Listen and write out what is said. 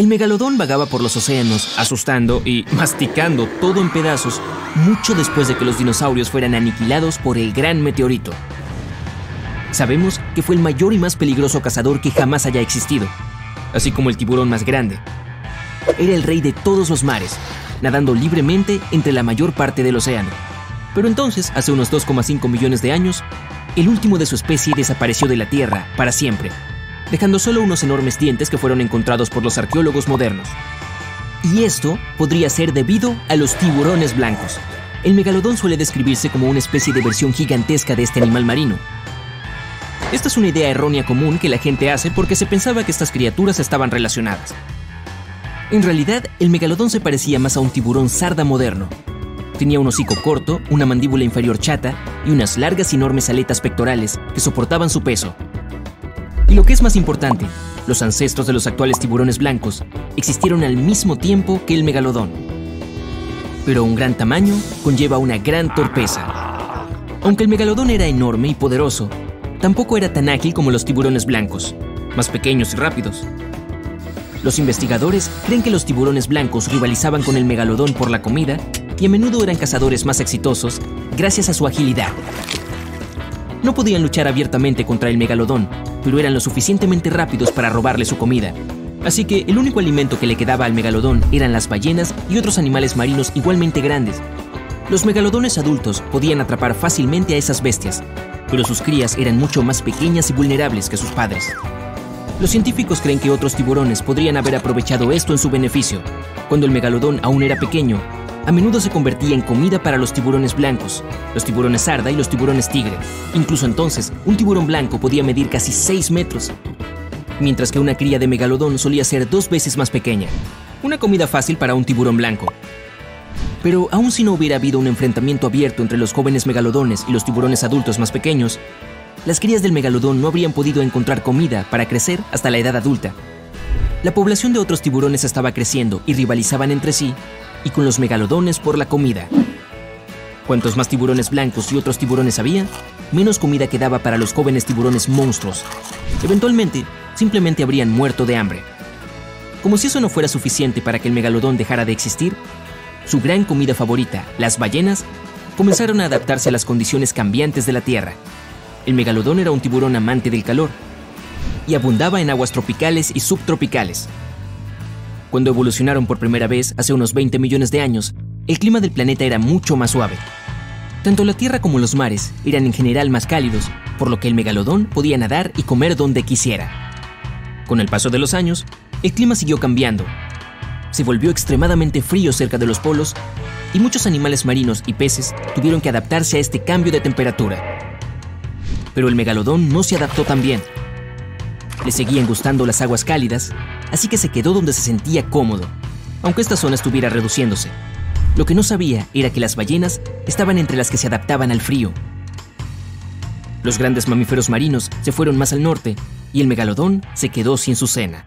El megalodón vagaba por los océanos, asustando y masticando todo en pedazos mucho después de que los dinosaurios fueran aniquilados por el gran meteorito. Sabemos que fue el mayor y más peligroso cazador que jamás haya existido, así como el tiburón más grande. Era el rey de todos los mares, nadando libremente entre la mayor parte del océano. Pero entonces, hace unos 2,5 millones de años, el último de su especie desapareció de la Tierra para siempre, dejando solo unos enormes dientes que fueron encontrados por los arqueólogos modernos. Y esto podría ser debido a los tiburones blancos. El megalodón suele describirse como una especie de versión gigantesca de este animal marino. Esta es una idea errónea común que la gente hace porque se pensaba que estas criaturas estaban relacionadas. En realidad, el megalodón se parecía más a un tiburón sarda moderno, Tenía un hocico corto, una mandíbula inferior chata y unas largas y enormes aletas pectorales que soportaban su peso. Y lo que es más importante, los ancestros de los actuales tiburones blancos existieron al mismo tiempo que el megalodón. Pero un gran tamaño conlleva una gran torpeza. Aunque el megalodón era enorme y poderoso, tampoco era tan ágil como los tiburones blancos, más pequeños y rápidos. Los investigadores creen que los tiburones blancos rivalizaban con el megalodón por la comida y a menudo eran cazadores más exitosos gracias a su agilidad. No podían luchar abiertamente contra el megalodón, pero eran lo suficientemente rápidos para robarle su comida. Así que el único alimento que le quedaba al megalodón eran las ballenas y otros animales marinos igualmente grandes. Los megalodones adultos podían atrapar fácilmente a esas bestias, pero sus crías eran mucho más pequeñas y vulnerables que sus padres. Los científicos creen que otros tiburones podrían haber aprovechado esto en su beneficio. Cuando el megalodón aún era pequeño, a menudo se convertía en comida para los tiburones blancos, los tiburones sarda y los tiburones tigre. Incluso entonces, un tiburón blanco podía medir casi 6 metros, mientras que una cría de megalodón solía ser dos veces más pequeña. Una comida fácil para un tiburón blanco. Pero aun si no hubiera habido un enfrentamiento abierto entre los jóvenes megalodones y los tiburones adultos más pequeños, las crías del megalodón no habrían podido encontrar comida para crecer hasta la edad adulta. La población de otros tiburones estaba creciendo y rivalizaban entre sí y con los megalodones por la comida. Cuantos más tiburones blancos y otros tiburones había, menos comida quedaba para los jóvenes tiburones monstruos. Eventualmente, simplemente habrían muerto de hambre. Como si eso no fuera suficiente para que el megalodón dejara de existir, su gran comida favorita, las ballenas, comenzaron a adaptarse a las condiciones cambiantes de la Tierra. El megalodón era un tiburón amante del calor y abundaba en aguas tropicales y subtropicales, cuando evolucionaron por primera vez hace unos 20 millones de años, el clima del planeta era mucho más suave. Tanto la Tierra como los mares eran en general más cálidos, por lo que el megalodón podía nadar y comer donde quisiera. Con el paso de los años, el clima siguió cambiando. Se volvió extremadamente frío cerca de los polos y muchos animales marinos y peces tuvieron que adaptarse a este cambio de temperatura. Pero el megalodón no se adaptó tan bien. Le seguían gustando las aguas cálidas así que se quedó donde se sentía cómodo, aunque esta zona estuviera reduciéndose. Lo que no sabía era que las ballenas estaban entre las que se adaptaban al frío. Los grandes mamíferos marinos se fueron más al norte y el megalodón se quedó sin su cena.